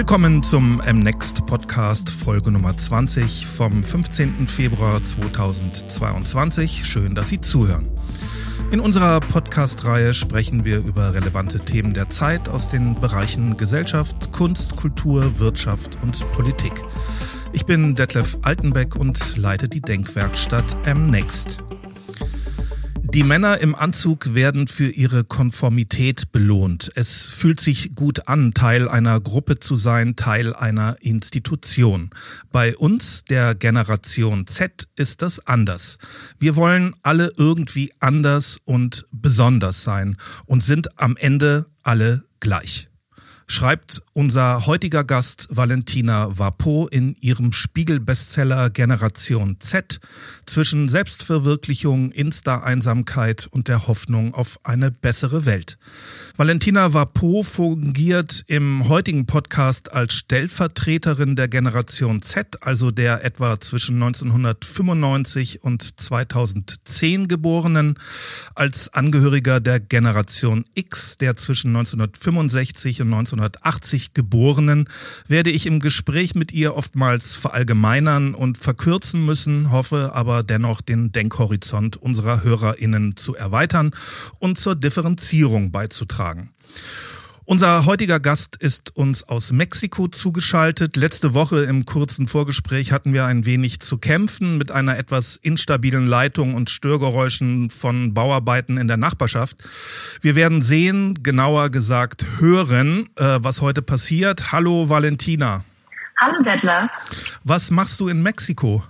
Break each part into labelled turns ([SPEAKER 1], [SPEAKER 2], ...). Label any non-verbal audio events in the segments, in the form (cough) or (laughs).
[SPEAKER 1] Willkommen zum MNext Podcast Folge Nummer 20 vom 15. Februar 2022. Schön, dass Sie zuhören. In unserer Podcast-Reihe sprechen wir über relevante Themen der Zeit aus den Bereichen Gesellschaft, Kunst, Kultur, Wirtschaft und Politik. Ich bin Detlef Altenbeck und leite die Denkwerkstatt MNext. Die Männer im Anzug werden für ihre Konformität belohnt. Es fühlt sich gut an, Teil einer Gruppe zu sein, Teil einer Institution. Bei uns, der Generation Z, ist das anders. Wir wollen alle irgendwie anders und besonders sein und sind am Ende alle gleich schreibt unser heutiger Gast Valentina Vapo in ihrem Spiegel-Bestseller Generation Z zwischen Selbstverwirklichung, Insta-Einsamkeit und der Hoffnung auf eine bessere Welt. Valentina Vapo fungiert im heutigen Podcast als Stellvertreterin der Generation Z, also der etwa zwischen 1995 und 2010 Geborenen, als Angehöriger der Generation X, der zwischen 1965 und 19 1980 Geborenen werde ich im Gespräch mit ihr oftmals verallgemeinern und verkürzen müssen, hoffe aber dennoch den Denkhorizont unserer Hörerinnen zu erweitern und zur Differenzierung beizutragen. Unser heutiger Gast ist uns aus Mexiko zugeschaltet. Letzte Woche im kurzen Vorgespräch hatten wir ein wenig zu kämpfen mit einer etwas instabilen Leitung und Störgeräuschen von Bauarbeiten in der Nachbarschaft. Wir werden sehen, genauer gesagt hören, äh, was heute passiert. Hallo Valentina.
[SPEAKER 2] Hallo Detlef.
[SPEAKER 1] Was machst du in Mexiko?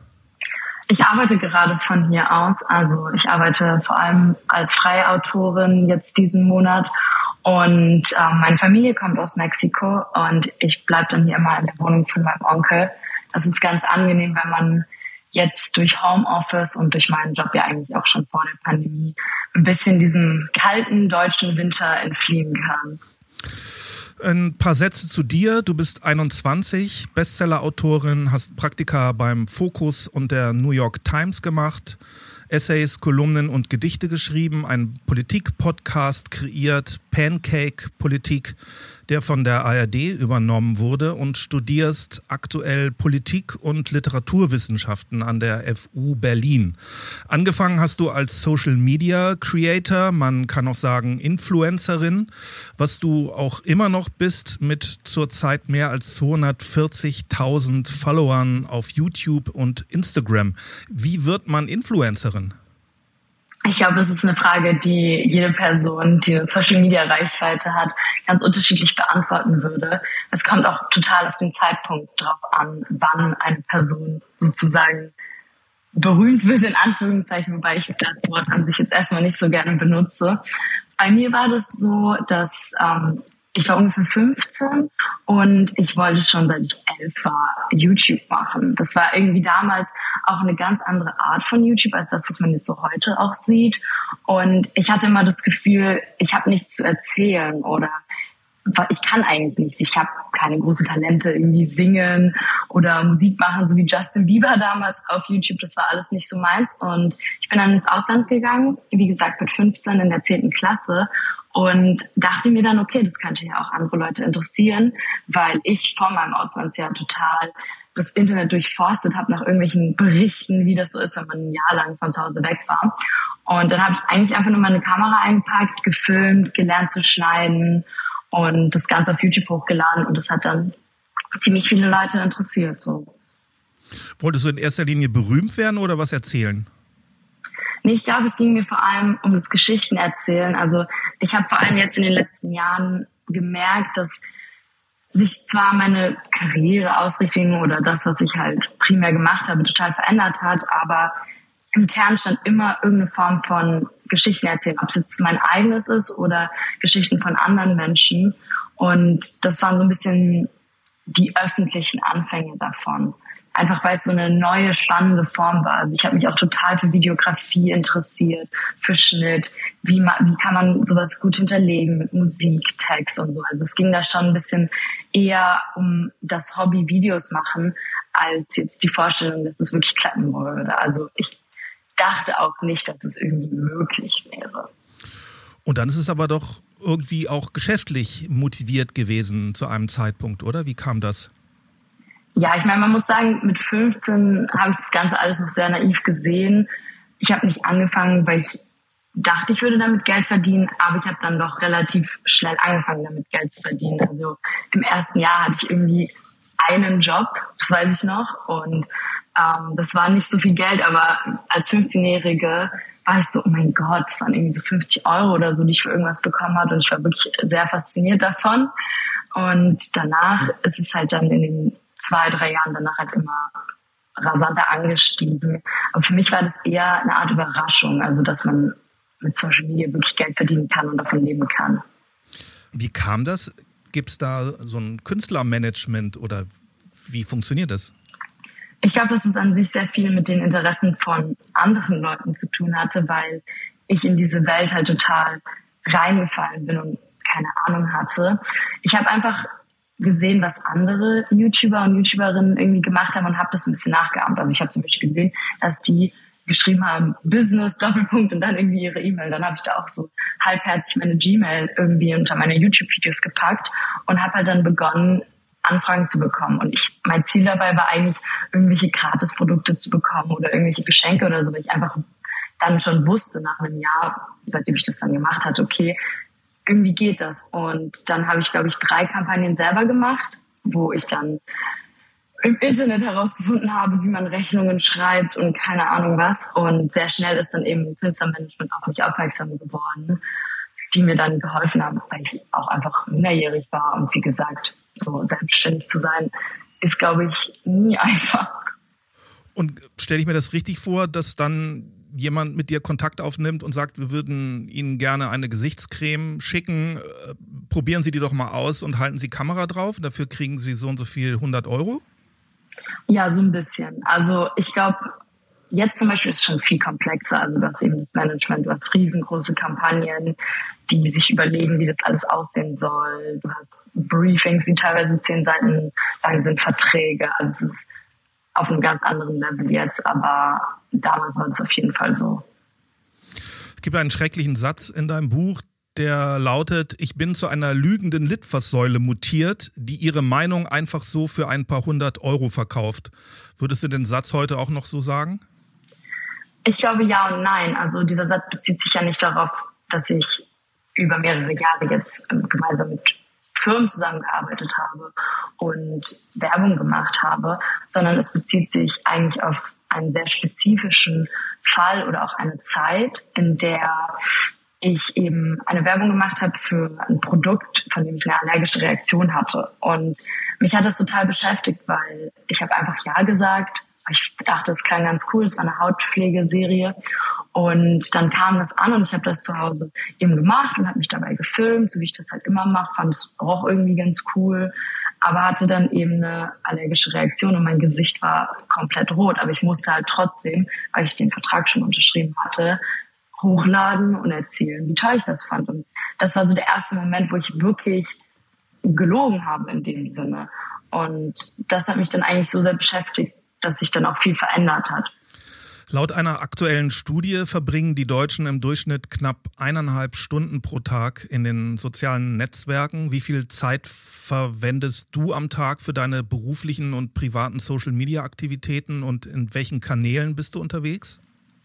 [SPEAKER 2] Ich arbeite gerade von hier aus. Also ich arbeite vor allem als freie Autorin jetzt diesen Monat und ähm, meine Familie kommt aus Mexiko und ich bleib dann hier immer in der Wohnung von meinem Onkel. Das ist ganz angenehm, wenn man jetzt durch Homeoffice und durch meinen Job ja eigentlich auch schon vor der Pandemie ein bisschen diesem kalten deutschen Winter entfliehen kann.
[SPEAKER 1] Ein paar Sätze zu dir. Du bist 21, Bestseller-Autorin, hast Praktika beim Focus und der New York Times gemacht. Essays, Kolumnen und Gedichte geschrieben, einen Politik-Podcast kreiert, Pancake Politik, der von der ARD übernommen wurde und studierst aktuell Politik und Literaturwissenschaften an der FU Berlin. Angefangen hast du als Social Media Creator, man kann auch sagen Influencerin, was du auch immer noch bist mit zurzeit mehr als 240.000 Followern auf YouTube und Instagram. Wie wird man Influencerin?
[SPEAKER 2] Ich glaube, es ist eine Frage, die jede Person, die eine Social Media Reichweite hat, ganz unterschiedlich beantworten würde. Es kommt auch total auf den Zeitpunkt drauf an, wann eine Person sozusagen berühmt wird, in Anführungszeichen, wobei ich das Wort an sich jetzt erstmal nicht so gerne benutze. Bei mir war das so, dass ähm, ich war ungefähr 15 und ich wollte schon seit ich elf war YouTube machen. Das war irgendwie damals auch eine ganz andere Art von YouTube als das, was man jetzt so heute auch sieht. Und ich hatte immer das Gefühl, ich habe nichts zu erzählen oder ich kann eigentlich nichts. Ich habe keine großen Talente, irgendwie singen oder Musik machen, so wie Justin Bieber damals auf YouTube. Das war alles nicht so meins. Und ich bin dann ins Ausland gegangen, wie gesagt mit 15 in der 10. Klasse und dachte mir dann, okay, das könnte ja auch andere Leute interessieren, weil ich vor meinem Auslandsjahr total das Internet durchforstet habe nach irgendwelchen Berichten, wie das so ist, wenn man ein Jahr lang von zu Hause weg war. Und dann habe ich eigentlich einfach nur meine Kamera eingepackt, gefilmt, gelernt zu schneiden und das Ganze auf YouTube hochgeladen und das hat dann ziemlich viele Leute interessiert. So.
[SPEAKER 1] Wolltest du in erster Linie berühmt werden oder was erzählen?
[SPEAKER 2] Nee, ich glaube, es ging mir vor allem um das Geschichten erzählen. Also ich habe vor allem jetzt in den letzten Jahren gemerkt, dass sich zwar meine Karriereausrichtung oder das, was ich halt primär gemacht habe, total verändert hat, aber im Kern stand immer irgendeine Form von Geschichten erzählen, ob es jetzt mein eigenes ist oder Geschichten von anderen Menschen. Und das waren so ein bisschen die öffentlichen Anfänge davon einfach weil es so eine neue, spannende Form war. Also ich habe mich auch total für Videografie interessiert, für Schnitt, wie, man, wie kann man sowas gut hinterlegen mit Musik, Text und so. Also es ging da schon ein bisschen eher um das Hobby Videos machen, als jetzt die Vorstellung, dass es wirklich klappen würde. Also ich dachte auch nicht, dass es irgendwie möglich wäre.
[SPEAKER 1] Und dann ist es aber doch irgendwie auch geschäftlich motiviert gewesen zu einem Zeitpunkt, oder? Wie kam das?
[SPEAKER 2] Ja, ich meine, man muss sagen, mit 15 habe ich das Ganze alles noch sehr naiv gesehen. Ich habe nicht angefangen, weil ich dachte, ich würde damit Geld verdienen, aber ich habe dann doch relativ schnell angefangen, damit Geld zu verdienen. Also im ersten Jahr hatte ich irgendwie einen Job, das weiß ich noch, und ähm, das war nicht so viel Geld, aber als 15-Jährige war ich so, oh mein Gott, das waren irgendwie so 50 Euro oder so, die ich für irgendwas bekommen hatte und ich war wirklich sehr fasziniert davon. Und danach ist es halt dann in den zwei, drei Jahren danach halt immer rasanter angestiegen. Aber für mich war das eher eine Art Überraschung, also dass man mit Social Media wirklich Geld verdienen kann und davon leben kann.
[SPEAKER 1] Wie kam das? Gibt es da so ein Künstlermanagement oder wie funktioniert das?
[SPEAKER 2] Ich glaube, dass es an sich sehr viel mit den Interessen von anderen Leuten zu tun hatte, weil ich in diese Welt halt total reingefallen bin und keine Ahnung hatte. Ich habe einfach gesehen, was andere YouTuber und YouTuberinnen irgendwie gemacht haben und habe das ein bisschen nachgeahmt. Also ich habe zum Beispiel gesehen, dass die geschrieben haben, Business, Doppelpunkt und dann irgendwie ihre E-Mail. Dann habe ich da auch so halbherzig meine Gmail irgendwie unter meine YouTube-Videos gepackt und habe halt dann begonnen, Anfragen zu bekommen. Und ich, mein Ziel dabei war eigentlich, irgendwelche Gratisprodukte zu bekommen oder irgendwelche Geschenke oder so, weil ich einfach dann schon wusste nach einem Jahr, seitdem ich das dann gemacht hatte, okay, irgendwie geht das. Und dann habe ich, glaube ich, drei Kampagnen selber gemacht, wo ich dann im Internet herausgefunden habe, wie man Rechnungen schreibt und keine Ahnung was. Und sehr schnell ist dann eben Künstlermanagement auf mich aufmerksam geworden, die mir dann geholfen haben, weil ich auch einfach minderjährig war. Und wie gesagt, so selbstständig zu sein, ist, glaube ich, nie (laughs) einfach.
[SPEAKER 1] Und stelle ich mir das richtig vor, dass dann jemand mit dir Kontakt aufnimmt und sagt, wir würden Ihnen gerne eine Gesichtscreme schicken, äh, probieren Sie die doch mal aus und halten Sie Kamera drauf. Dafür kriegen Sie so und so viel 100 Euro?
[SPEAKER 2] Ja, so ein bisschen. Also ich glaube, jetzt zum Beispiel ist es schon viel komplexer. Also das eben das Management, du hast riesengroße Kampagnen, die sich überlegen, wie das alles aussehen soll. Du hast Briefings, die teilweise zehn Seiten lang sind, Verträge. Also es ist auf einem ganz anderen Level jetzt, aber damals war es auf jeden Fall so.
[SPEAKER 1] Es gibt einen schrecklichen Satz in deinem Buch, der lautet, ich bin zu einer lügenden Litfaßsäule mutiert, die ihre Meinung einfach so für ein paar hundert Euro verkauft. Würdest du den Satz heute auch noch so sagen?
[SPEAKER 2] Ich glaube ja und nein. Also dieser Satz bezieht sich ja nicht darauf, dass ich über mehrere Jahre jetzt ähm, gemeinsam mit Firmen zusammengearbeitet habe und Werbung gemacht habe, sondern es bezieht sich eigentlich auf einen sehr spezifischen Fall oder auch eine Zeit, in der ich eben eine Werbung gemacht habe für ein Produkt, von dem ich eine allergische Reaktion hatte. Und mich hat das total beschäftigt, weil ich habe einfach Ja gesagt. Ich dachte, es klang ganz cool, es war eine Hautpflegeserie. Und dann kam das an und ich habe das zu Hause eben gemacht und habe mich dabei gefilmt, so wie ich das halt immer mache, fand es auch irgendwie ganz cool, aber hatte dann eben eine allergische Reaktion und mein Gesicht war komplett rot. Aber ich musste halt trotzdem, weil ich den Vertrag schon unterschrieben hatte, hochladen und erzählen, wie toll ich das fand. Und das war so der erste Moment, wo ich wirklich gelogen habe in dem Sinne. Und das hat mich dann eigentlich so sehr beschäftigt, dass sich dann auch viel verändert hat.
[SPEAKER 1] Laut einer aktuellen Studie verbringen die Deutschen im Durchschnitt knapp eineinhalb Stunden pro Tag in den sozialen Netzwerken. Wie viel Zeit verwendest du am Tag für deine beruflichen und privaten Social-Media-Aktivitäten und in welchen Kanälen bist du unterwegs?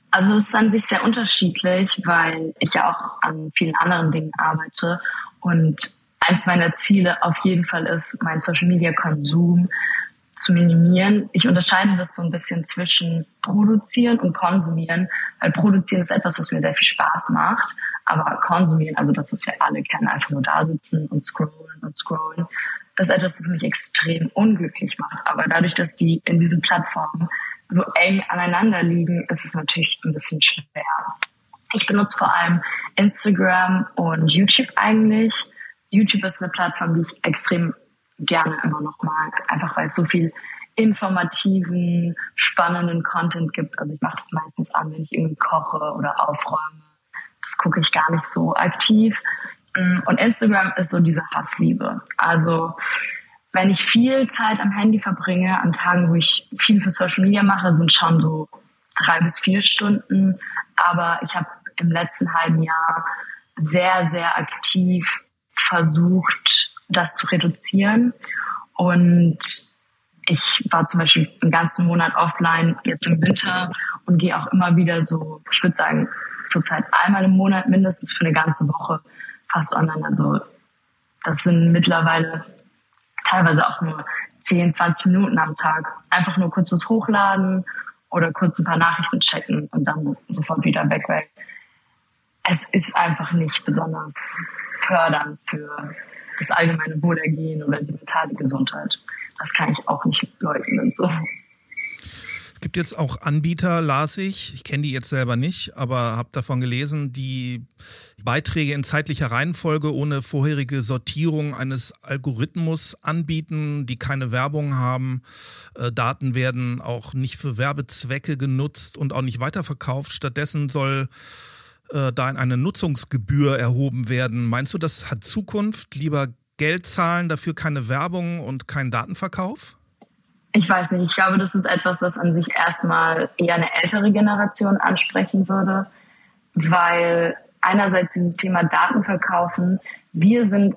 [SPEAKER 2] Also es ist an sich sehr unterschiedlich, weil ich ja auch an vielen anderen Dingen arbeite und eins meiner Ziele auf jeden Fall ist, meinen Social Media Konsum zu minimieren. Ich unterscheide das so ein bisschen zwischen produzieren und konsumieren, weil produzieren ist etwas, was mir sehr viel Spaß macht, aber konsumieren, also das, was wir alle kennen, einfach nur da sitzen und scrollen und scrollen, das ist etwas, was mich extrem unglücklich macht. Aber dadurch, dass die in diesen Plattformen so eng aneinander liegen, ist es natürlich ein bisschen schwer. Ich benutze vor allem Instagram und YouTube eigentlich. YouTube ist eine Plattform, die ich extrem gerne immer noch mag, einfach weil es so viel informativen, spannenden Content gibt. Also ich mache das meistens an, wenn ich irgendwie koche oder aufräume. Das gucke ich gar nicht so aktiv. Und Instagram ist so diese Hassliebe. Also wenn ich viel Zeit am Handy verbringe, an Tagen, wo ich viel für Social Media mache, sind schon so drei bis vier Stunden. Aber ich habe im letzten halben Jahr sehr, sehr aktiv versucht, das zu reduzieren. Und ich war zum Beispiel einen ganzen Monat offline jetzt im Winter und gehe auch immer wieder so, ich würde sagen, zurzeit einmal im Monat mindestens für eine ganze Woche fast online. Also das sind mittlerweile teilweise auch nur 10, 20 Minuten am Tag. Einfach nur kurz was hochladen oder kurz ein paar Nachrichten checken und dann sofort wieder weg, weil es ist einfach nicht besonders fördernd für das allgemeine Wohlergehen oder die mentale Gesundheit. Das kann ich auch nicht leugnen. So.
[SPEAKER 1] Es gibt jetzt auch Anbieter, las ich, ich kenne die jetzt selber nicht, aber habe davon gelesen, die Beiträge in zeitlicher Reihenfolge ohne vorherige Sortierung eines Algorithmus anbieten, die keine Werbung haben. Äh, Daten werden auch nicht für Werbezwecke genutzt und auch nicht weiterverkauft. Stattdessen soll äh, da eine Nutzungsgebühr erhoben werden. Meinst du, das hat Zukunft? Lieber Geld zahlen, dafür keine Werbung und keinen Datenverkauf?
[SPEAKER 2] Ich weiß nicht. Ich glaube, das ist etwas, was an sich erstmal eher eine ältere Generation ansprechen würde, weil einerseits dieses Thema Datenverkaufen, wir sind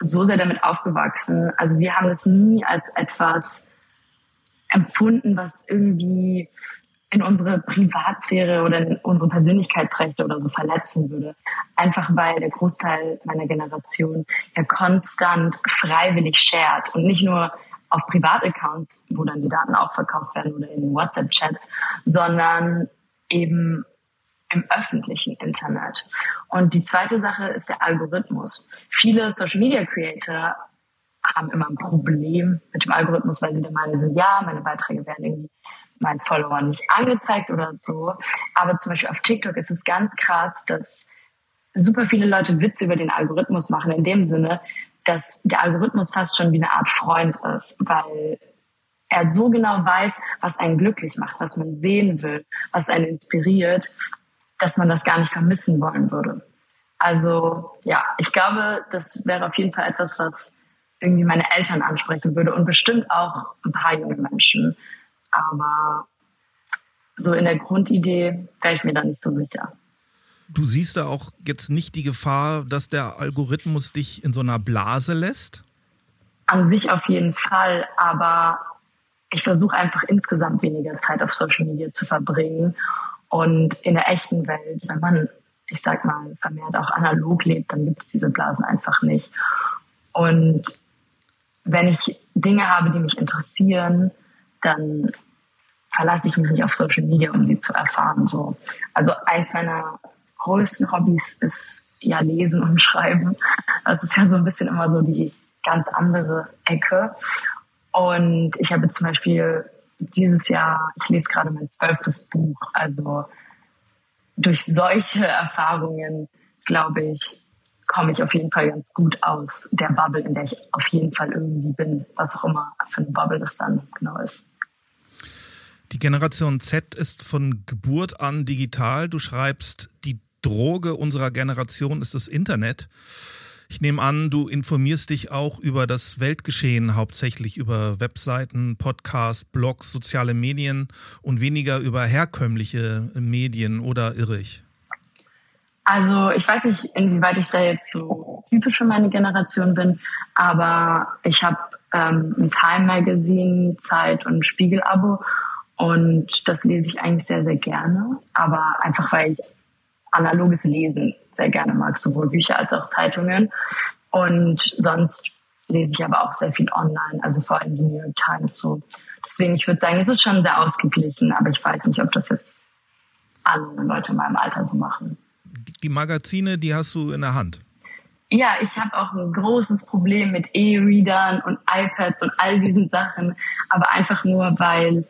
[SPEAKER 2] so sehr damit aufgewachsen. Also wir haben es nie als etwas empfunden, was irgendwie in unsere Privatsphäre oder in unsere Persönlichkeitsrechte oder so verletzen würde. Einfach weil der Großteil meiner Generation ja konstant freiwillig shared und nicht nur auf Privataccounts, wo dann die Daten auch verkauft werden oder in WhatsApp-Chats, sondern eben im öffentlichen Internet. Und die zweite Sache ist der Algorithmus. Viele Social Media Creator haben immer ein Problem mit dem Algorithmus, weil sie der Meinung sind, ja, meine Beiträge werden irgendwie meinen Followern nicht angezeigt oder so. Aber zum Beispiel auf TikTok ist es ganz krass, dass super viele Leute Witze über den Algorithmus machen, in dem Sinne, dass der Algorithmus fast schon wie eine Art Freund ist, weil er so genau weiß, was einen glücklich macht, was man sehen will, was einen inspiriert, dass man das gar nicht vermissen wollen würde. Also ja, ich glaube, das wäre auf jeden Fall etwas, was irgendwie meine Eltern ansprechen würde und bestimmt auch ein paar junge Menschen. Aber so in der Grundidee wäre ich mir da nicht so sicher.
[SPEAKER 1] Du siehst da auch jetzt nicht die Gefahr, dass der Algorithmus dich in so einer Blase lässt?
[SPEAKER 2] An sich auf jeden Fall, aber ich versuche einfach insgesamt weniger Zeit auf Social Media zu verbringen und in der echten Welt, wenn man, ich sag mal, vermehrt auch analog lebt, dann gibt es diese Blasen einfach nicht. Und wenn ich Dinge habe, die mich interessieren, dann verlasse ich mich nicht auf Social Media, um sie zu erfahren. So. Also eins meiner größten Hobbys ist ja Lesen und Schreiben. Das ist ja so ein bisschen immer so die ganz andere Ecke. Und ich habe zum Beispiel dieses Jahr, ich lese gerade mein zwölftes Buch. Also durch solche Erfahrungen, glaube ich, komme ich auf jeden Fall ganz gut aus der Bubble, in der ich auf jeden Fall irgendwie bin, was auch immer für eine Bubble das dann genau ist.
[SPEAKER 1] Die Generation Z ist von Geburt an digital. Du schreibst, die Droge unserer Generation ist das Internet. Ich nehme an, du informierst dich auch über das Weltgeschehen, hauptsächlich über Webseiten, Podcasts, Blogs, soziale Medien und weniger über herkömmliche Medien oder irre ich?
[SPEAKER 2] Also ich weiß nicht, inwieweit ich da jetzt so typisch für meine Generation bin, aber ich habe ähm, ein Time Magazine, Zeit und Spiegel-Abo und das lese ich eigentlich sehr, sehr gerne, aber einfach weil ich analoges Lesen sehr gerne mag, sowohl Bücher als auch Zeitungen. Und sonst lese ich aber auch sehr viel online, also vor allem die New York Times so. Deswegen, ich würde sagen, es ist schon sehr ausgeglichen, aber ich weiß nicht, ob das jetzt alle Leute in meinem Alter so machen.
[SPEAKER 1] Die Magazine, die hast du in der Hand.
[SPEAKER 2] Ja, ich habe auch ein großes Problem mit E-Readern und iPads und all diesen Sachen, aber einfach nur, weil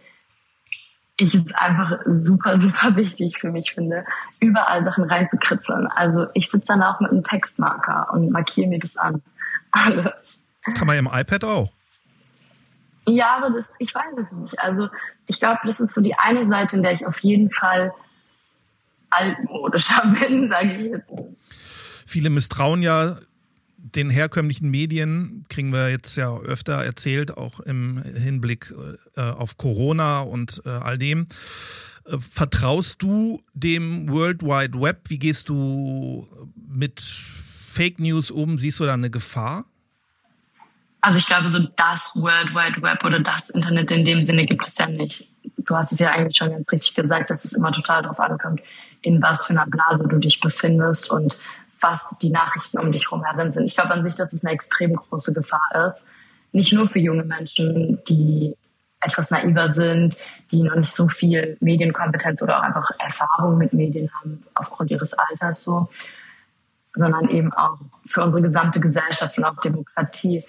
[SPEAKER 2] ich es einfach super, super wichtig für mich finde, überall Sachen reinzukritzeln. Also ich sitze dann auch mit einem Textmarker und markiere mir das an. (laughs) Alles.
[SPEAKER 1] Kann man im iPad auch.
[SPEAKER 2] Ja, aber das, ich weiß es nicht. Also ich glaube, das ist so die eine Seite, in der ich auf jeden Fall altmodischer (laughs) bin, sage ich jetzt.
[SPEAKER 1] Viele misstrauen ja den herkömmlichen Medien kriegen wir jetzt ja öfter erzählt, auch im Hinblick äh, auf Corona und äh, all dem. Äh, vertraust du dem World Wide Web? Wie gehst du mit Fake News um? Siehst du da eine Gefahr?
[SPEAKER 2] Also ich glaube, so das World Wide Web oder das Internet in dem Sinne gibt es ja nicht. Du hast es ja eigentlich schon ganz richtig gesagt, dass es immer total darauf ankommt, in was für einer Blase du dich befindest und was die Nachrichten um dich herum sind. Ich glaube an sich, dass es eine extrem große Gefahr ist. Nicht nur für junge Menschen, die etwas naiver sind, die noch nicht so viel Medienkompetenz oder auch einfach Erfahrung mit Medien haben aufgrund ihres Alters so, sondern eben auch für unsere gesamte Gesellschaft und auch Demokratie.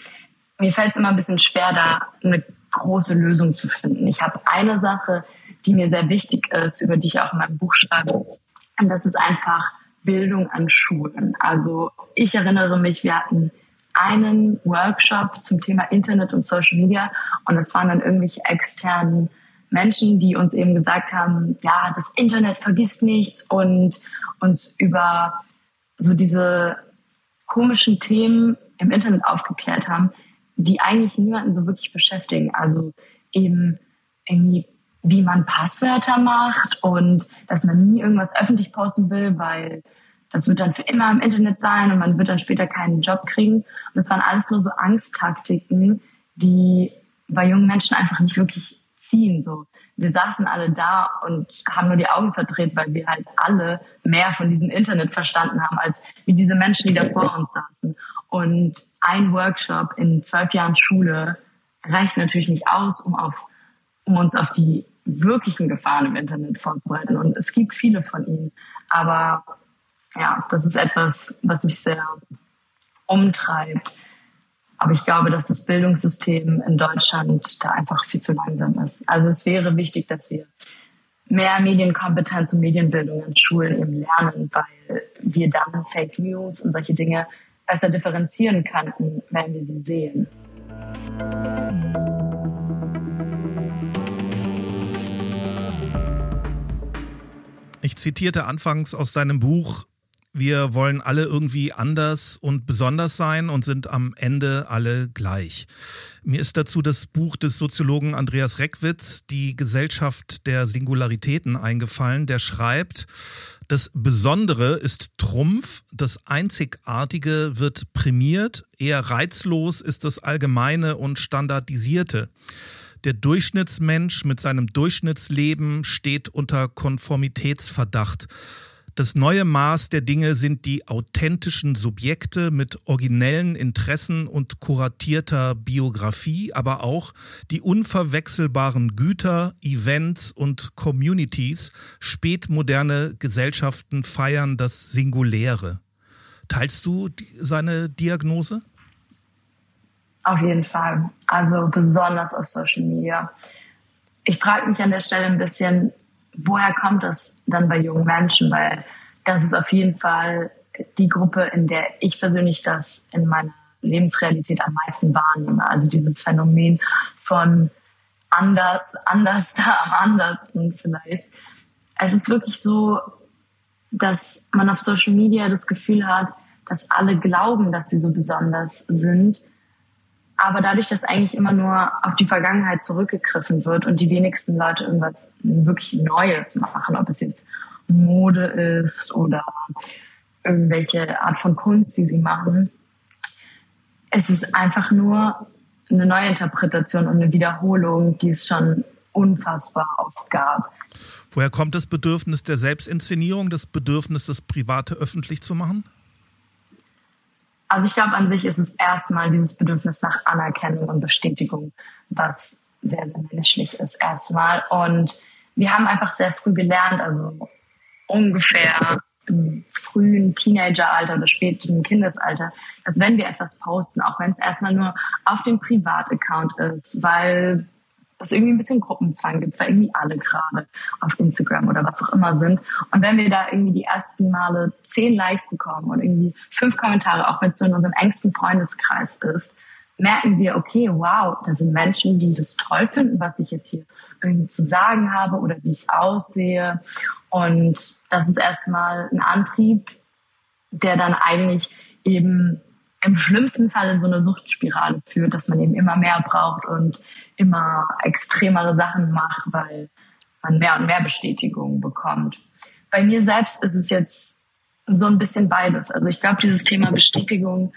[SPEAKER 2] Mir fällt es immer ein bisschen schwer, da eine große Lösung zu finden. Ich habe eine Sache, die mir sehr wichtig ist, über die ich auch in meinem Buch schreibe, und das ist einfach Bildung an Schulen. Also ich erinnere mich, wir hatten einen Workshop zum Thema Internet und Social Media und es waren dann irgendwelche externen Menschen, die uns eben gesagt haben, ja, das Internet vergisst nichts und uns über so diese komischen Themen im Internet aufgeklärt haben, die eigentlich niemanden so wirklich beschäftigen. Also eben irgendwie, wie man Passwörter macht und dass man nie irgendwas öffentlich posten will, weil das wird dann für immer im Internet sein und man wird dann später keinen Job kriegen. Und das waren alles nur so Angsttaktiken, die bei jungen Menschen einfach nicht wirklich ziehen. So, wir saßen alle da und haben nur die Augen verdreht, weil wir halt alle mehr von diesem Internet verstanden haben, als wie diese Menschen, die da vor uns saßen. Und ein Workshop in zwölf Jahren Schule reicht natürlich nicht aus, um auf, um uns auf die wirklichen Gefahren im Internet vorzubereiten. Und es gibt viele von ihnen. Aber ja, das ist etwas, was mich sehr umtreibt. Aber ich glaube, dass das Bildungssystem in Deutschland da einfach viel zu langsam ist. Also es wäre wichtig, dass wir mehr Medienkompetenz und Medienbildung in Schulen eben lernen, weil wir dann Fake News und solche Dinge besser differenzieren könnten, wenn wir sie sehen.
[SPEAKER 1] Ich zitierte anfangs aus deinem Buch, wir wollen alle irgendwie anders und besonders sein und sind am Ende alle gleich. Mir ist dazu das Buch des Soziologen Andreas Reckwitz, Die Gesellschaft der Singularitäten, eingefallen, der schreibt, das Besondere ist Trumpf, das Einzigartige wird prämiert, eher reizlos ist das Allgemeine und Standardisierte. Der Durchschnittsmensch mit seinem Durchschnittsleben steht unter Konformitätsverdacht. Das neue Maß der Dinge sind die authentischen Subjekte mit originellen Interessen und kuratierter Biografie, aber auch die unverwechselbaren Güter, Events und Communities. Spätmoderne Gesellschaften feiern das Singuläre. Teilst du seine Diagnose?
[SPEAKER 2] Auf jeden Fall. Also besonders auf Social Media. Ich frage mich an der Stelle ein bisschen, woher kommt das dann bei jungen Menschen? Weil das ist auf jeden Fall die Gruppe, in der ich persönlich das in meiner Lebensrealität am meisten wahrnehme. Also dieses Phänomen von anders, anders (laughs) da am andersten vielleicht. Es ist wirklich so, dass man auf Social Media das Gefühl hat, dass alle glauben, dass sie so besonders sind aber dadurch, dass eigentlich immer nur auf die Vergangenheit zurückgegriffen wird und die wenigsten Leute irgendwas wirklich Neues machen, ob es jetzt Mode ist oder irgendwelche Art von Kunst, die sie machen, es ist einfach nur eine Neuinterpretation und eine Wiederholung, die es schon unfassbar oft gab.
[SPEAKER 1] Woher kommt das Bedürfnis der Selbstinszenierung, das Bedürfnis, das Private öffentlich zu machen?
[SPEAKER 2] Also ich glaube, an sich ist es erstmal dieses Bedürfnis nach Anerkennung und Bestätigung, was sehr, sehr menschlich ist erstmal. Und wir haben einfach sehr früh gelernt, also ungefähr im frühen Teenageralter oder späten Kindesalter, dass wenn wir etwas posten, auch wenn es erstmal nur auf dem Privataccount ist, weil es irgendwie ein bisschen Gruppenzwang gibt, weil irgendwie alle gerade auf Instagram oder was auch immer sind. Und wenn wir da irgendwie die ersten Male zehn Likes bekommen und irgendwie fünf Kommentare, auch wenn es nur in unserem engsten Freundeskreis ist, merken wir, okay, wow, da sind Menschen, die das toll finden, was ich jetzt hier irgendwie zu sagen habe oder wie ich aussehe. Und das ist erstmal ein Antrieb, der dann eigentlich eben im schlimmsten Fall in so eine Suchtspirale führt, dass man eben immer mehr braucht und immer extremere Sachen macht, weil man mehr und mehr Bestätigung bekommt. Bei mir selbst ist es jetzt so ein bisschen beides. Also ich glaube, dieses Thema Bestätigung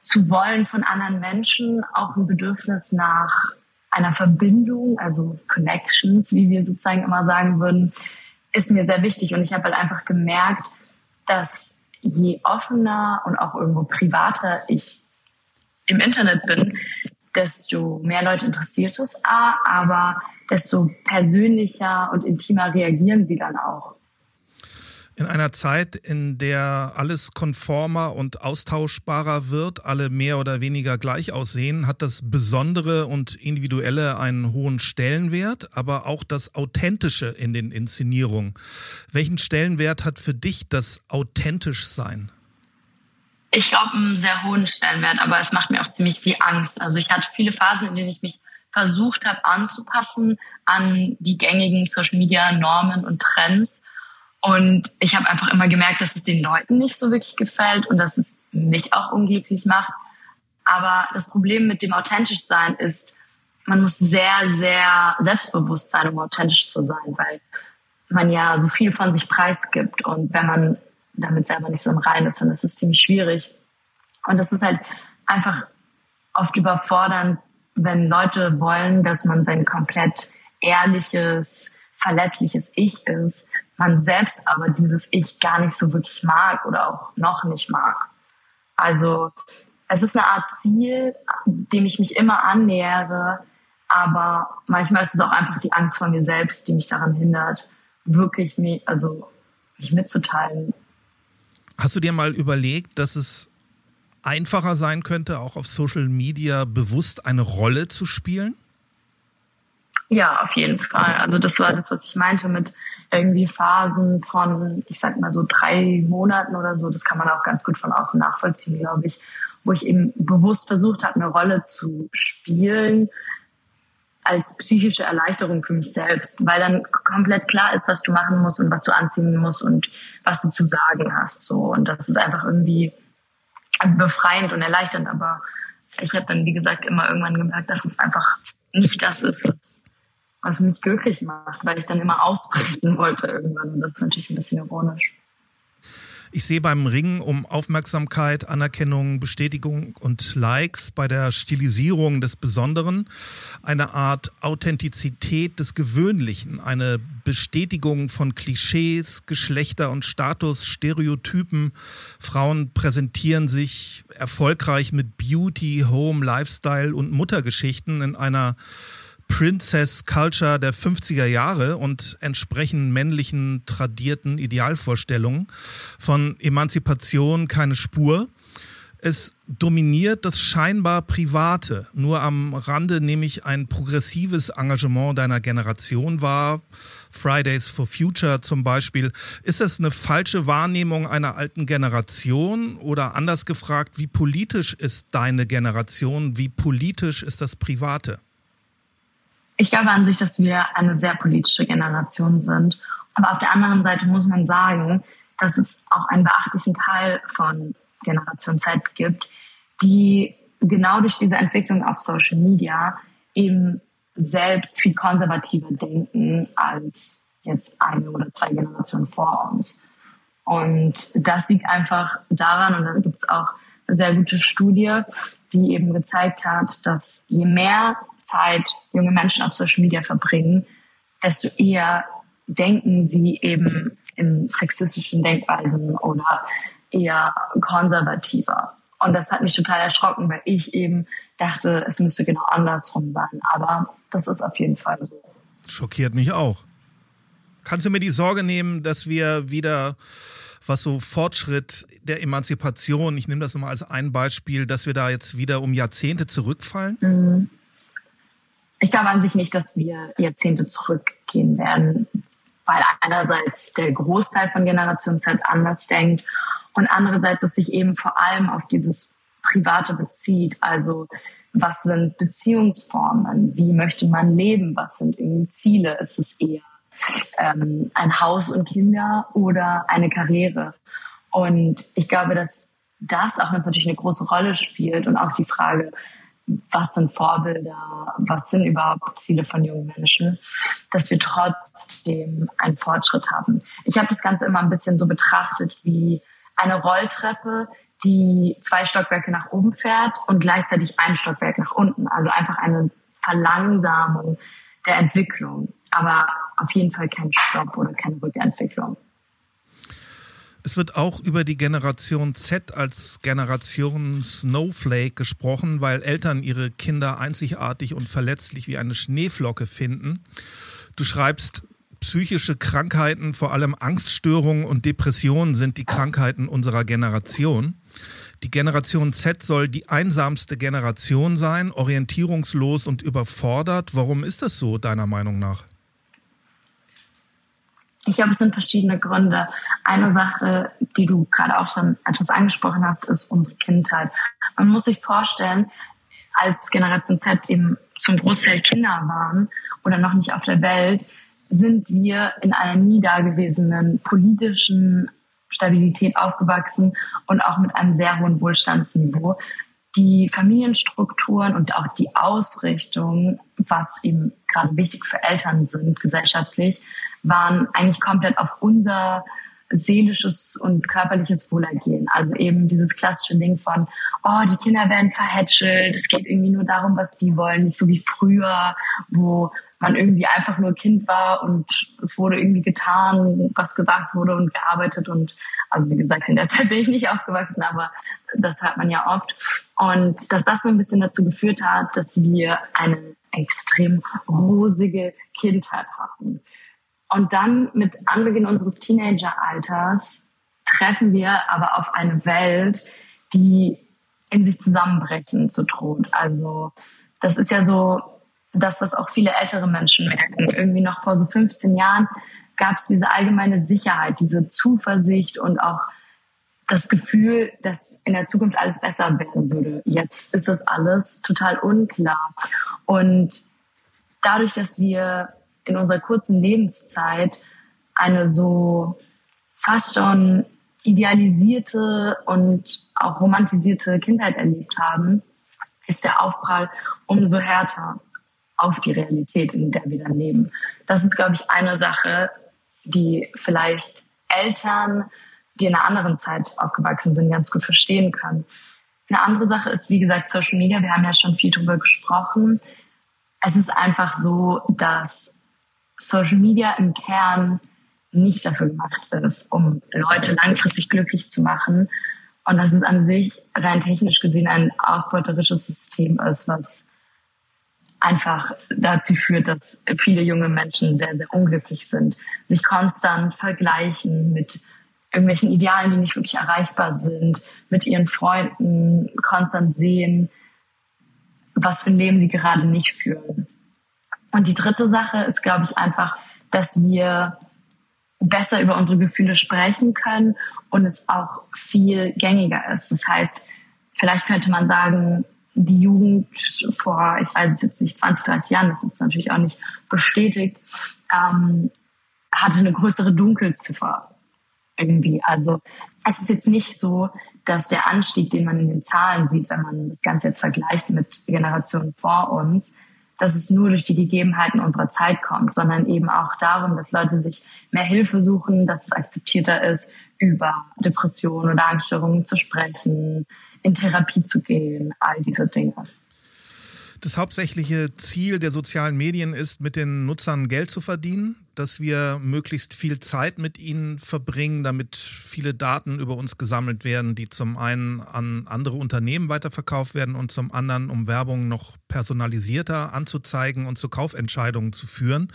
[SPEAKER 2] zu wollen von anderen Menschen, auch ein Bedürfnis nach einer Verbindung, also Connections, wie wir sozusagen immer sagen würden, ist mir sehr wichtig. Und ich habe halt einfach gemerkt, dass je offener und auch irgendwo privater ich im Internet bin, desto mehr Leute interessiert es, aber desto persönlicher und intimer reagieren sie dann auch.
[SPEAKER 1] In einer Zeit, in der alles konformer und austauschbarer wird, alle mehr oder weniger gleich aussehen, hat das Besondere und Individuelle einen hohen Stellenwert, aber auch das Authentische in den Inszenierungen. Welchen Stellenwert hat für dich das authentisch sein?
[SPEAKER 2] Ich glaube, einen sehr hohen Stellenwert, aber es macht mir auch ziemlich viel Angst. Also ich hatte viele Phasen, in denen ich mich versucht habe anzupassen an die gängigen Social Media Normen und Trends und ich habe einfach immer gemerkt, dass es den Leuten nicht so wirklich gefällt und dass es mich auch unglücklich macht. Aber das Problem mit dem authentisch sein ist, man muss sehr, sehr selbstbewusst sein, um authentisch zu sein, weil man ja so viel von sich preisgibt. Und wenn man damit selber nicht so im Reinen ist, dann ist es ziemlich schwierig. Und das ist halt einfach oft überfordernd, wenn Leute wollen, dass man sein komplett ehrliches, verletzliches Ich ist man selbst aber dieses Ich gar nicht so wirklich mag oder auch noch nicht mag. Also es ist eine Art Ziel, dem ich mich immer annähere, aber manchmal ist es auch einfach die Angst vor mir selbst, die mich daran hindert, wirklich mich, also mich mitzuteilen.
[SPEAKER 1] Hast du dir mal überlegt, dass es einfacher sein könnte, auch auf Social Media bewusst eine Rolle zu spielen?
[SPEAKER 2] Ja, auf jeden Fall. Also das war das, was ich meinte mit irgendwie Phasen von, ich sag mal so drei Monaten oder so, das kann man auch ganz gut von außen nachvollziehen, glaube ich, wo ich eben bewusst versucht habe, eine Rolle zu spielen als psychische Erleichterung für mich selbst, weil dann komplett klar ist, was du machen musst und was du anziehen musst und was du zu sagen hast. So und das ist einfach irgendwie befreiend und erleichternd. Aber ich habe dann wie gesagt immer irgendwann gemerkt, dass es einfach nicht das ist, was was mich glücklich macht, weil ich dann immer ausbrechen wollte irgendwann. Das ist natürlich ein bisschen ironisch.
[SPEAKER 1] Ich sehe beim Ringen um Aufmerksamkeit, Anerkennung, Bestätigung und Likes bei der Stilisierung des Besonderen eine Art Authentizität des Gewöhnlichen, eine Bestätigung von Klischees, Geschlechter und Status, Stereotypen. Frauen präsentieren sich erfolgreich mit Beauty, Home, Lifestyle und Muttergeschichten in einer Princess Culture der 50er Jahre und entsprechen männlichen tradierten Idealvorstellungen von Emanzipation keine Spur. Es dominiert das scheinbar Private. Nur am Rande nehme ich ein progressives Engagement deiner Generation wahr. Fridays for Future zum Beispiel. Ist es eine falsche Wahrnehmung einer alten Generation oder anders gefragt, wie politisch ist deine Generation? Wie politisch ist das Private?
[SPEAKER 2] Ich glaube an sich, dass wir eine sehr politische Generation sind. Aber auf der anderen Seite muss man sagen, dass es auch einen beachtlichen Teil von Generation Z gibt, die genau durch diese Entwicklung auf Social Media eben selbst viel konservativer denken als jetzt eine oder zwei Generationen vor uns. Und das liegt einfach daran, und da gibt es auch eine sehr gute Studie, die eben gezeigt hat, dass je mehr Zeit junge Menschen auf Social Media verbringen, desto eher denken sie eben in sexistischen Denkweisen oder eher konservativer. Und das hat mich total erschrocken, weil ich eben dachte, es müsste genau andersrum sein. Aber das ist auf jeden Fall so.
[SPEAKER 1] Schockiert mich auch. Kannst du mir die Sorge nehmen, dass wir wieder, was so Fortschritt der Emanzipation, ich nehme das mal als ein Beispiel, dass wir da jetzt wieder um Jahrzehnte zurückfallen?
[SPEAKER 2] Mhm. Ich glaube an sich nicht, dass wir Jahrzehnte zurückgehen werden, weil einerseits der Großteil von Generation Z anders denkt und andererseits es sich eben vor allem auf dieses Private bezieht. Also was sind Beziehungsformen? Wie möchte man leben? Was sind irgendwie Ziele? Ist es eher ähm, ein Haus und Kinder oder eine Karriere? Und ich glaube, dass das, auch wenn es natürlich eine große Rolle spielt und auch die Frage, was sind Vorbilder, was sind überhaupt Ziele von jungen Menschen, dass wir trotzdem einen Fortschritt haben. Ich habe das Ganze immer ein bisschen so betrachtet wie eine Rolltreppe, die zwei Stockwerke nach oben fährt und gleichzeitig ein Stockwerk nach unten. Also einfach eine Verlangsamung der Entwicklung, aber auf jeden Fall kein Stopp oder keine Rückentwicklung.
[SPEAKER 1] Es wird auch über die Generation Z als Generation Snowflake gesprochen, weil Eltern ihre Kinder einzigartig und verletzlich wie eine Schneeflocke finden. Du schreibst, psychische Krankheiten, vor allem Angststörungen und Depressionen sind die Krankheiten unserer Generation. Die Generation Z soll die einsamste Generation sein, orientierungslos und überfordert. Warum ist das so, deiner Meinung nach?
[SPEAKER 2] Ich glaube, es sind verschiedene Gründe. Eine Sache, die du gerade auch schon etwas angesprochen hast, ist unsere Kindheit. Man muss sich vorstellen, als Generation Z eben zum Großteil Kinder waren oder noch nicht auf der Welt, sind wir in einer nie dagewesenen politischen Stabilität aufgewachsen und auch mit einem sehr hohen Wohlstandsniveau. Die Familienstrukturen und auch die Ausrichtung, was eben gerade wichtig für Eltern sind gesellschaftlich, waren eigentlich komplett auf unser seelisches und körperliches Wohlergehen. Also eben dieses klassische Ding von, oh, die Kinder werden verhätschelt, es geht irgendwie nur darum, was die wollen, nicht so wie früher, wo man irgendwie einfach nur Kind war und es wurde irgendwie getan, was gesagt wurde und gearbeitet und also wie gesagt, in der Zeit (laughs) bin ich nicht aufgewachsen, aber das hört man ja oft. Und dass das so ein bisschen dazu geführt hat, dass wir eine extrem rosige Kindheit hatten. Und dann mit Anbeginn unseres Teenageralters treffen wir aber auf eine Welt, die in sich zusammenbrechen zu droht. Also das ist ja so das, was auch viele ältere Menschen merken. Irgendwie noch vor so 15 Jahren gab es diese allgemeine Sicherheit, diese Zuversicht und auch das Gefühl, dass in der Zukunft alles besser werden würde. Jetzt ist das alles total unklar. Und dadurch, dass wir in unserer kurzen Lebenszeit eine so fast schon idealisierte und auch romantisierte Kindheit erlebt haben, ist der Aufprall umso härter auf die Realität, in der wir dann leben. Das ist, glaube ich, eine Sache, die vielleicht Eltern, die in einer anderen Zeit aufgewachsen sind, ganz gut verstehen können. Eine andere Sache ist, wie gesagt, Social Media. Wir haben ja schon viel darüber gesprochen. Es ist einfach so, dass Social Media im Kern nicht dafür gemacht ist, um Leute langfristig glücklich zu machen. Und dass es an sich rein technisch gesehen ein ausbeuterisches System ist, was einfach dazu führt, dass viele junge Menschen sehr, sehr unglücklich sind, sich konstant vergleichen mit irgendwelchen Idealen, die nicht wirklich erreichbar sind, mit ihren Freunden konstant sehen, was für ein Leben sie gerade nicht führen. Und die dritte Sache ist, glaube ich, einfach, dass wir besser über unsere Gefühle sprechen können und es auch viel gängiger ist. Das heißt, vielleicht könnte man sagen, die Jugend vor, ich weiß es jetzt nicht, 20, 30 Jahren, das ist natürlich auch nicht bestätigt, ähm, hatte eine größere Dunkelziffer irgendwie. Also es ist jetzt nicht so, dass der Anstieg, den man in den Zahlen sieht, wenn man das Ganze jetzt vergleicht mit Generationen vor uns, dass es nur durch die Gegebenheiten unserer Zeit kommt, sondern eben auch darum, dass Leute sich mehr Hilfe suchen, dass es akzeptierter ist, über Depressionen oder Angststörungen zu sprechen, in Therapie zu gehen, all diese Dinge.
[SPEAKER 1] Das hauptsächliche Ziel der sozialen Medien ist, mit den Nutzern Geld zu verdienen dass wir möglichst viel Zeit mit ihnen verbringen, damit viele Daten über uns gesammelt werden, die zum einen an andere Unternehmen weiterverkauft werden und zum anderen, um Werbung noch personalisierter anzuzeigen und zu Kaufentscheidungen zu führen.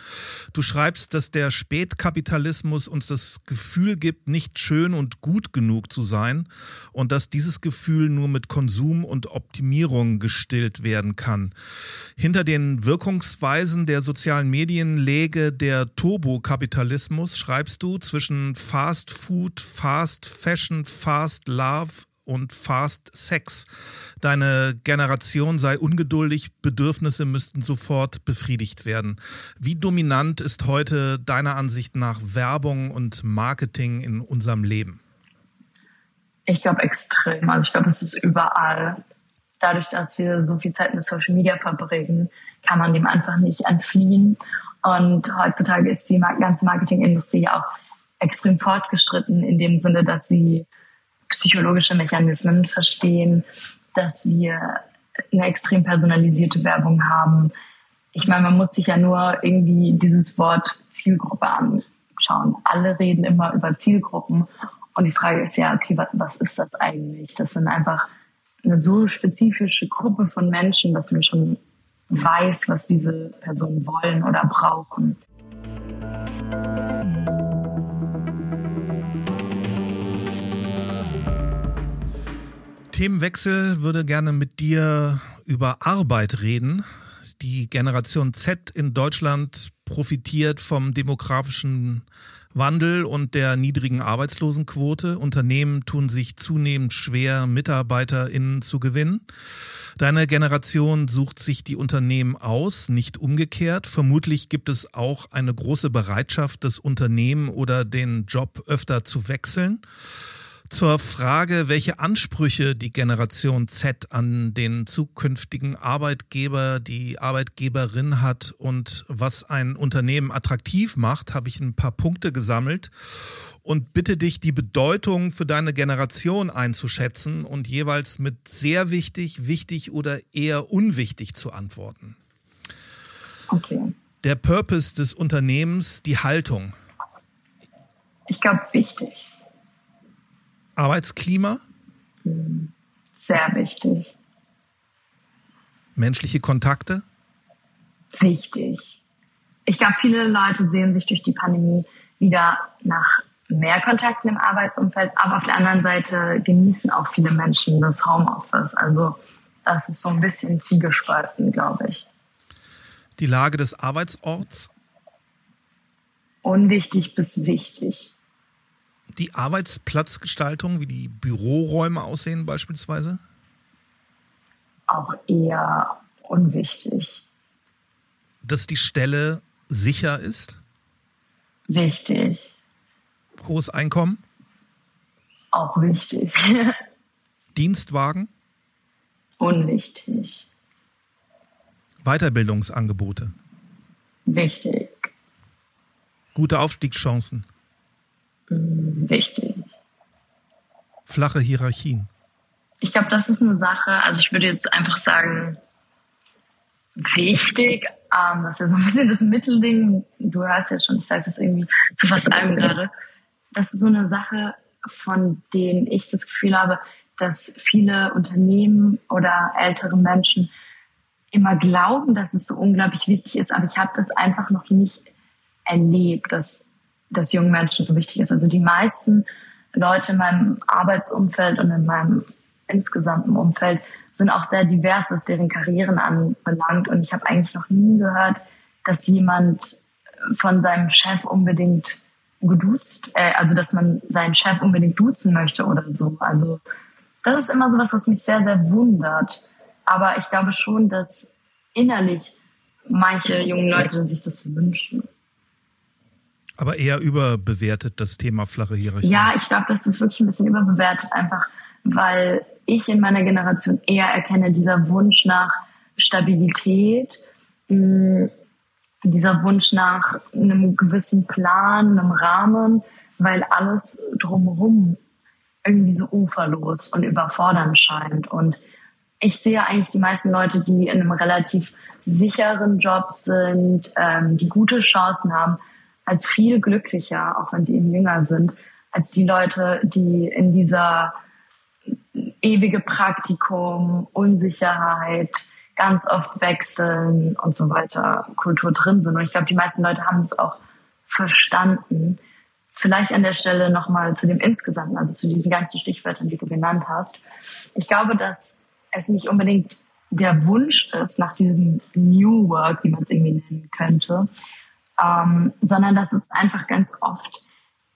[SPEAKER 1] Du schreibst, dass der Spätkapitalismus uns das Gefühl gibt, nicht schön und gut genug zu sein und dass dieses Gefühl nur mit Konsum und Optimierung gestillt werden kann. Hinter den Wirkungsweisen der sozialen Medien läge der Turbokapitalismus schreibst du zwischen Fast Food, Fast Fashion, Fast Love und Fast Sex. Deine Generation sei ungeduldig, Bedürfnisse müssten sofort befriedigt werden. Wie dominant ist heute deiner Ansicht nach Werbung und Marketing in unserem Leben?
[SPEAKER 2] Ich glaube extrem. Also ich glaube, es ist überall. Dadurch, dass wir so viel Zeit mit Social Media verbringen, kann man dem einfach nicht entfliehen. Und heutzutage ist die ganze Marketingindustrie auch extrem fortgeschritten in dem Sinne, dass sie psychologische Mechanismen verstehen, dass wir eine extrem personalisierte Werbung haben. Ich meine, man muss sich ja nur irgendwie dieses Wort Zielgruppe anschauen. Alle reden immer über Zielgruppen. Und die Frage ist ja, okay, was ist das eigentlich? Das sind einfach eine so spezifische Gruppe von Menschen, dass man schon weiß, was diese Personen wollen oder brauchen.
[SPEAKER 1] Themenwechsel würde gerne mit dir über Arbeit reden. Die Generation Z in Deutschland profitiert vom demografischen Wandel und der niedrigen Arbeitslosenquote. Unternehmen tun sich zunehmend schwer, MitarbeiterInnen zu gewinnen. Deine Generation sucht sich die Unternehmen aus, nicht umgekehrt. Vermutlich gibt es auch eine große Bereitschaft, das Unternehmen oder den Job öfter zu wechseln zur Frage, welche Ansprüche die Generation Z an den zukünftigen Arbeitgeber, die Arbeitgeberin hat und was ein Unternehmen attraktiv macht, habe ich ein paar Punkte gesammelt und bitte dich, die Bedeutung für deine Generation einzuschätzen und jeweils mit sehr wichtig, wichtig oder eher unwichtig zu antworten.
[SPEAKER 2] Okay.
[SPEAKER 1] Der Purpose des Unternehmens, die Haltung.
[SPEAKER 2] Ich glaube, wichtig.
[SPEAKER 1] Arbeitsklima?
[SPEAKER 2] Sehr wichtig.
[SPEAKER 1] Menschliche Kontakte?
[SPEAKER 2] Wichtig. Ich glaube, viele Leute sehen sich durch die Pandemie wieder nach mehr Kontakten im Arbeitsumfeld, aber auf der anderen Seite genießen auch viele Menschen das Homeoffice. Also das ist so ein bisschen zwiegespalten, glaube ich.
[SPEAKER 1] Die Lage des Arbeitsorts?
[SPEAKER 2] Unwichtig bis wichtig
[SPEAKER 1] die Arbeitsplatzgestaltung, wie die Büroräume aussehen beispielsweise?
[SPEAKER 2] Auch eher unwichtig.
[SPEAKER 1] Dass die Stelle sicher ist?
[SPEAKER 2] Wichtig.
[SPEAKER 1] Hohes Einkommen?
[SPEAKER 2] Auch wichtig. (laughs)
[SPEAKER 1] Dienstwagen?
[SPEAKER 2] Unwichtig.
[SPEAKER 1] Weiterbildungsangebote?
[SPEAKER 2] Wichtig.
[SPEAKER 1] Gute Aufstiegschancen?
[SPEAKER 2] Wichtig.
[SPEAKER 1] Flache Hierarchien.
[SPEAKER 2] Ich glaube, das ist eine Sache, also ich würde jetzt einfach sagen, wichtig. Ähm, das ist ja so ein bisschen das Mittelding. Du hörst jetzt schon, ich sage das irgendwie zu fast allem gerade. Das ist so eine Sache, von denen ich das Gefühl habe, dass viele Unternehmen oder ältere Menschen immer glauben, dass es so unglaublich wichtig ist, aber ich habe das einfach noch nicht erlebt, dass das jungen Menschen so wichtig ist. Also die meisten Leute in meinem Arbeitsumfeld und in meinem insgesamten Umfeld sind auch sehr divers, was deren Karrieren anbelangt. Und ich habe eigentlich noch nie gehört, dass jemand von seinem Chef unbedingt geduzt, äh, also dass man seinen Chef unbedingt duzen möchte oder so. Also das ist immer so was, was mich sehr, sehr wundert. Aber ich glaube schon, dass innerlich manche jungen Leute sich das wünschen.
[SPEAKER 1] Aber eher überbewertet das Thema flache Hierarchie.
[SPEAKER 2] Ja, ich glaube, das ist wirklich ein bisschen überbewertet, einfach weil ich in meiner Generation eher erkenne, dieser Wunsch nach Stabilität, mh, dieser Wunsch nach einem gewissen Plan, einem Rahmen, weil alles drumherum irgendwie so uferlos und überfordernd scheint. Und ich sehe eigentlich die meisten Leute, die in einem relativ sicheren Job sind, ähm, die gute Chancen haben, als viel glücklicher, auch wenn sie eben jünger sind, als die Leute, die in dieser ewige Praktikum, Unsicherheit, ganz oft wechseln und so weiter Kultur drin sind. Und ich glaube, die meisten Leute haben es auch verstanden. Vielleicht an der Stelle nochmal zu dem Insgesamten, also zu diesen ganzen Stichwörtern, die du genannt hast. Ich glaube, dass es nicht unbedingt der Wunsch ist nach diesem New Work, wie man es irgendwie nennen könnte, ähm, sondern dass es einfach ganz oft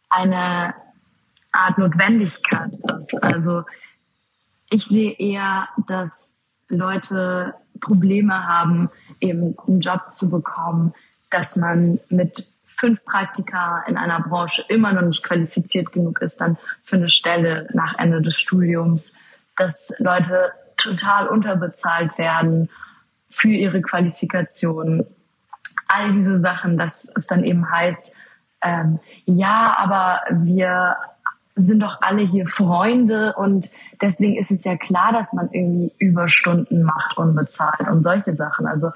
[SPEAKER 2] eine Art Notwendigkeit ist. Also ich sehe eher, dass Leute Probleme haben, eben einen Job zu bekommen, dass man mit fünf Praktika in einer Branche immer noch nicht qualifiziert genug ist, dann für eine Stelle nach Ende des Studiums, dass Leute total unterbezahlt werden für ihre Qualifikation all diese Sachen, dass es dann eben heißt, ähm, ja, aber wir sind doch alle hier Freunde und deswegen ist es ja klar, dass man irgendwie Überstunden macht unbezahlt und solche Sachen. Also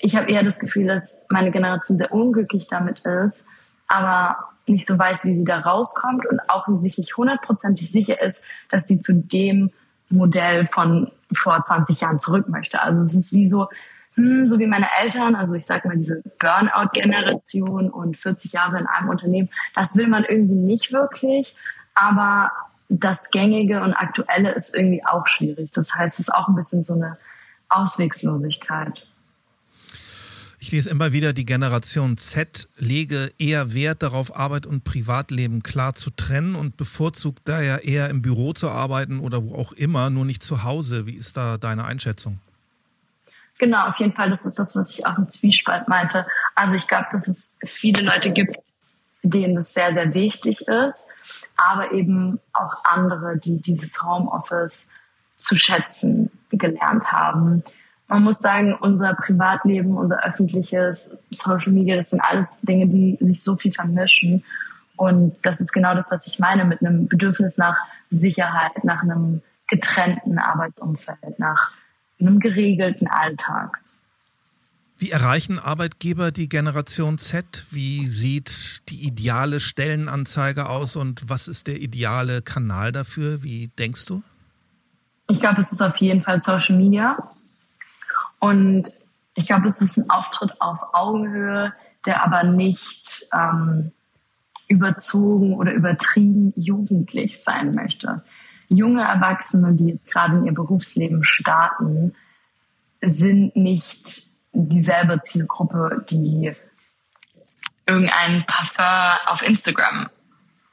[SPEAKER 2] ich habe eher das Gefühl, dass meine Generation sehr unglücklich damit ist, aber nicht so weiß, wie sie da rauskommt und auch sich nicht hundertprozentig sicher ist, dass sie zu dem Modell von vor 20 Jahren zurück möchte. Also es ist wie so, hm, so wie meine Eltern, also ich sage mal diese Burnout-Generation und 40 Jahre in einem Unternehmen, das will man irgendwie nicht wirklich, aber das Gängige und Aktuelle ist irgendwie auch schwierig. Das heißt, es ist auch ein bisschen so eine Auswegslosigkeit.
[SPEAKER 1] Ich lese immer wieder, die Generation Z lege eher Wert darauf, Arbeit und Privatleben klar zu trennen und bevorzugt daher eher im Büro zu arbeiten oder wo auch immer, nur nicht zu Hause. Wie ist da deine Einschätzung?
[SPEAKER 2] Genau, auf jeden Fall. Das ist das, was ich auch im Zwiespalt meinte. Also ich glaube, dass es viele Leute gibt, denen das sehr, sehr wichtig ist, aber eben auch andere, die dieses Homeoffice zu schätzen gelernt haben man muss sagen, unser Privatleben, unser öffentliches, Social Media, das sind alles Dinge, die sich so viel vermischen. Und das ist genau das, was ich meine mit einem Bedürfnis nach Sicherheit, nach einem getrennten Arbeitsumfeld, nach einem geregelten Alltag.
[SPEAKER 1] Wie erreichen Arbeitgeber die Generation Z? Wie sieht die ideale Stellenanzeige aus und was ist der ideale Kanal dafür? Wie denkst du?
[SPEAKER 2] Ich glaube, es ist auf jeden Fall Social Media. Und ich glaube, es ist ein Auftritt auf Augenhöhe, der aber nicht ähm, überzogen oder übertrieben jugendlich sein möchte. Junge Erwachsene, die jetzt gerade in ihr Berufsleben starten, sind nicht dieselbe Zielgruppe, die irgendein Parfum auf Instagram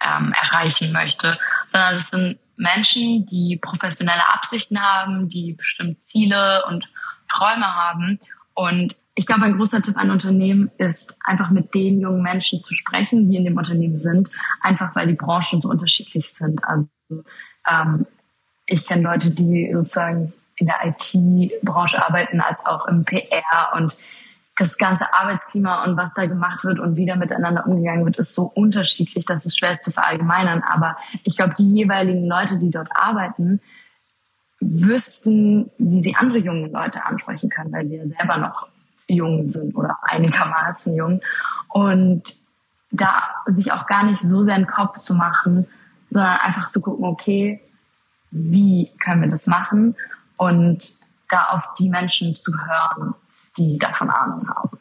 [SPEAKER 2] ähm, erreichen möchte, sondern es sind Menschen, die professionelle Absichten haben, die bestimmt Ziele und Träume haben. Und ich glaube, ein großer Tipp an Unternehmen ist, einfach mit den jungen Menschen zu sprechen, die in dem Unternehmen sind, einfach weil die Branchen so unterschiedlich sind. Also ähm, ich kenne Leute, die sozusagen in der IT-Branche arbeiten, als auch im PR und das ganze Arbeitsklima und was da gemacht wird und wie da miteinander umgegangen wird, ist so unterschiedlich, dass es schwer ist zu verallgemeinern. Aber ich glaube, die jeweiligen Leute, die dort arbeiten, wüssten, wie sie andere junge Leute ansprechen können, weil sie ja selber noch jung sind oder (laughs) einigermaßen jung. Und da sich auch gar nicht so sehr einen Kopf zu machen, sondern einfach zu gucken, okay, wie können wir das machen und da auf die Menschen zu hören, die davon Ahnung haben.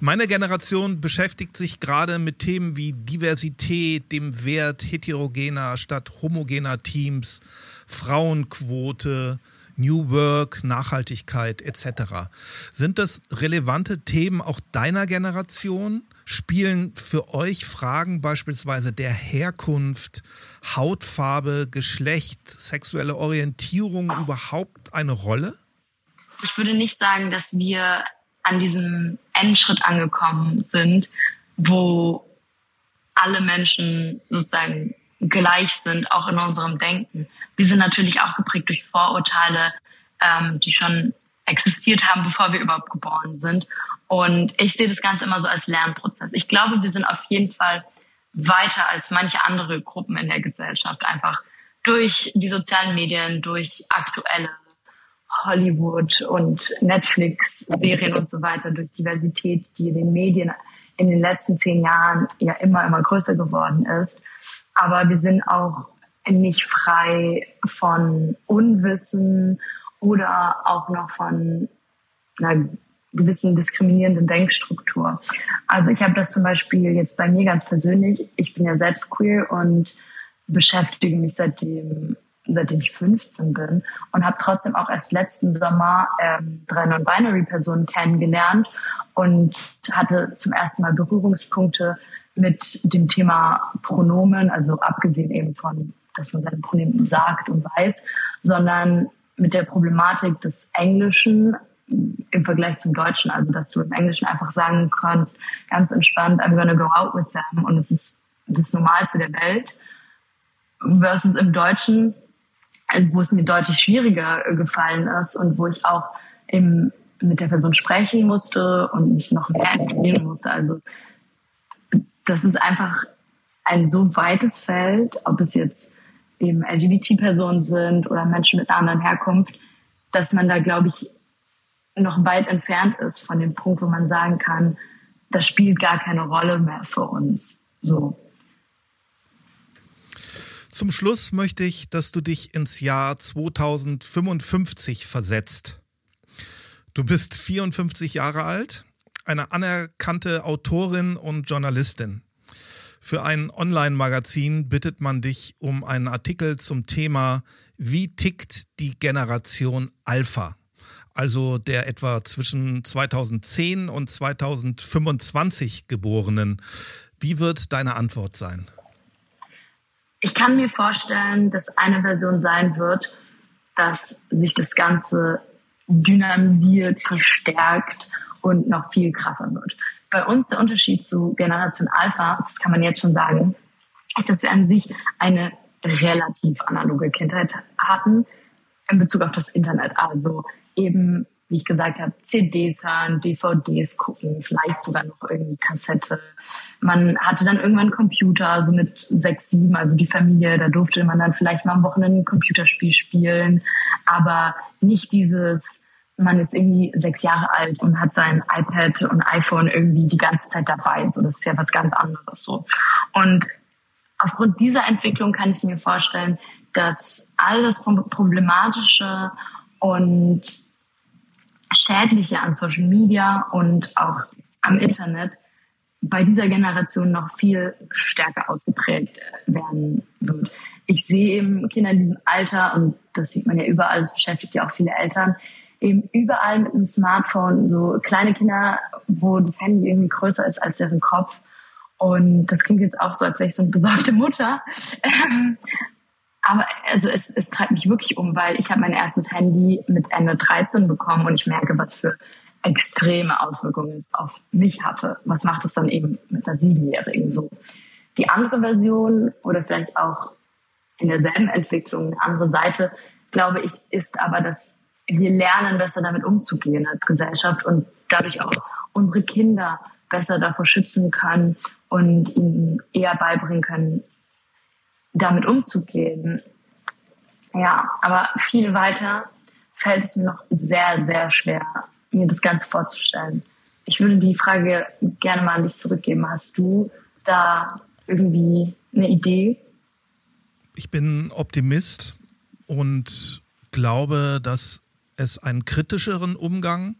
[SPEAKER 1] Meine Generation beschäftigt sich gerade mit Themen wie Diversität, dem Wert heterogener statt homogener Teams, Frauenquote, New Work, Nachhaltigkeit etc. Sind das relevante Themen auch deiner Generation? Spielen für euch Fragen beispielsweise der Herkunft, Hautfarbe, Geschlecht, sexuelle Orientierung überhaupt eine Rolle?
[SPEAKER 2] Ich würde nicht sagen, dass wir an diesem Endschritt angekommen sind, wo alle Menschen sozusagen gleich sind, auch in unserem Denken. Wir sind natürlich auch geprägt durch Vorurteile, ähm, die schon existiert haben, bevor wir überhaupt geboren sind. Und ich sehe das Ganze immer so als Lernprozess. Ich glaube, wir sind auf jeden Fall weiter als manche andere Gruppen in der Gesellschaft, einfach durch die sozialen Medien, durch aktuelle Hollywood und Netflix-Serien und so weiter, durch Diversität, die in den Medien in den letzten zehn Jahren ja immer, immer größer geworden ist. Aber wir sind auch nicht frei von Unwissen oder auch noch von einer gewissen diskriminierenden Denkstruktur. Also ich habe das zum Beispiel jetzt bei mir ganz persönlich. Ich bin ja selbst queer und beschäftige mich seitdem seitdem ich 15 bin und habe trotzdem auch erst letzten Sommer ähm, drei Non-Binary-Personen kennengelernt und hatte zum ersten Mal Berührungspunkte mit dem Thema Pronomen, also abgesehen eben von, dass man seine Pronomen sagt und weiß, sondern mit der Problematik des Englischen im Vergleich zum Deutschen, also dass du im Englischen einfach sagen kannst, ganz entspannt, I'm gonna go out with them und es ist das Normalste der Welt, versus im Deutschen wo es mir deutlich schwieriger äh, gefallen ist und wo ich auch im, mit der Person sprechen musste und mich noch mehr informieren musste. Also das ist einfach ein so weites Feld, ob es jetzt eben LGBT-Personen sind oder Menschen mit einer anderen Herkunft, dass man da, glaube ich, noch weit entfernt ist von dem Punkt, wo man sagen kann, das spielt gar keine Rolle mehr für uns. So.
[SPEAKER 1] Zum Schluss möchte ich, dass du dich ins Jahr 2055 versetzt. Du bist 54 Jahre alt, eine anerkannte Autorin und Journalistin. Für ein Online-Magazin bittet man dich um einen Artikel zum Thema Wie tickt die Generation Alpha? Also der etwa zwischen 2010 und 2025 Geborenen. Wie wird deine Antwort sein?
[SPEAKER 2] Ich kann mir vorstellen, dass eine Version sein wird, dass sich das Ganze dynamisiert, verstärkt und noch viel krasser wird bei uns der Unterschied zu Generation Alpha, das kann man jetzt schon sagen, ist, dass wir an sich eine relativ analoge Kindheit hatten in Bezug auf das Internet. Also eben, wie ich gesagt habe, CDs hören, DVDs gucken, vielleicht sogar noch irgendwie Kassette. Man hatte dann irgendwann Computer, so mit sechs, sieben, also die Familie, da durfte man dann vielleicht mal am Wochenende ein Computerspiel spielen, aber nicht dieses man ist irgendwie sechs Jahre alt und hat sein iPad und iPhone irgendwie die ganze Zeit dabei. So, das ist ja was ganz anderes so. Und aufgrund dieser Entwicklung kann ich mir vorstellen, dass all das Problematische und Schädliche an Social Media und auch am Internet bei dieser Generation noch viel stärker ausgeprägt werden wird. Ich sehe eben Kinder in diesem Alter und das sieht man ja überall, das beschäftigt ja auch viele Eltern, eben überall mit einem Smartphone, so kleine Kinder, wo das Handy irgendwie größer ist als deren Kopf. Und das klingt jetzt auch so, als wäre ich so eine besorgte Mutter. (laughs) Aber also es, es treibt mich wirklich um, weil ich habe mein erstes Handy mit Ende 13 bekommen und ich merke, was für extreme Auswirkungen es auf mich hatte. Was macht es dann eben mit einer Siebenjährigen so? Die andere Version oder vielleicht auch in derselben Entwicklung, eine andere Seite, glaube ich, ist aber, dass wir lernen, besser damit umzugehen als Gesellschaft und dadurch auch unsere Kinder besser davor schützen können und ihnen eher beibringen können, damit umzugehen. Ja, aber viel weiter fällt es mir noch sehr, sehr schwer, mir das Ganze vorzustellen. Ich würde die Frage gerne mal an dich zurückgeben. Hast du da irgendwie eine Idee?
[SPEAKER 1] Ich bin Optimist und glaube, dass es einen kritischeren Umgang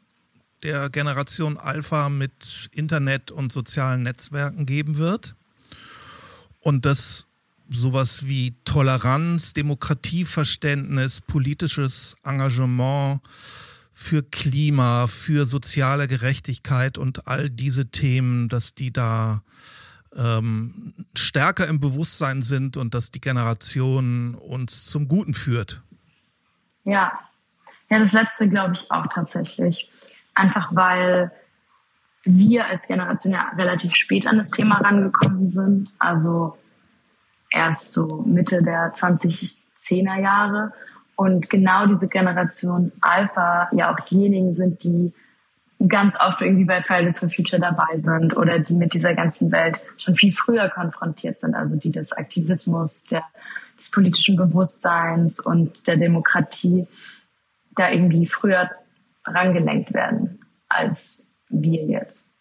[SPEAKER 1] der Generation Alpha mit Internet und sozialen Netzwerken geben wird. Und dass sowas wie Toleranz, Demokratieverständnis, politisches Engagement für Klima, für soziale Gerechtigkeit und all diese Themen, dass die da ähm, stärker im Bewusstsein sind und dass die Generation uns zum Guten führt.
[SPEAKER 2] Ja, ja, das letzte glaube ich auch tatsächlich. Einfach weil wir als Generation ja relativ spät an das Thema rangekommen sind. Also erst so Mitte der 2010er Jahre. Und genau diese Generation Alpha ja auch diejenigen sind, die ganz oft irgendwie bei Fridays for Future dabei sind oder die mit dieser ganzen Welt schon viel früher konfrontiert sind, also die des Aktivismus, der, des politischen Bewusstseins und der Demokratie da irgendwie früher rangelenkt werden als wir jetzt.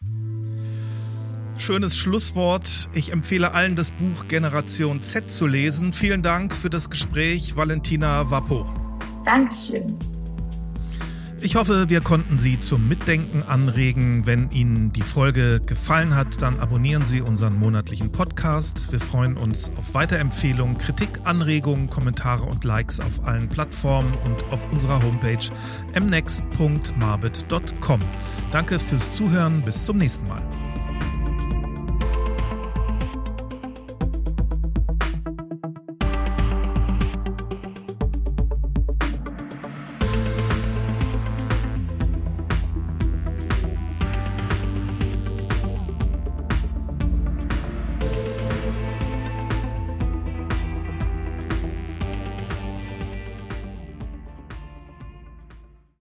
[SPEAKER 1] Schönes Schlusswort. Ich empfehle allen, das Buch Generation Z zu lesen. Vielen Dank für das Gespräch, Valentina Wappo.
[SPEAKER 2] Dankeschön.
[SPEAKER 1] Ich hoffe, wir konnten Sie zum Mitdenken anregen. Wenn Ihnen die Folge gefallen hat, dann abonnieren Sie unseren monatlichen Podcast. Wir freuen uns auf Weiterempfehlungen, Kritik, Anregungen, Kommentare und Likes auf allen Plattformen und auf unserer Homepage mnext.marbit.com. Danke fürs Zuhören. Bis zum nächsten Mal.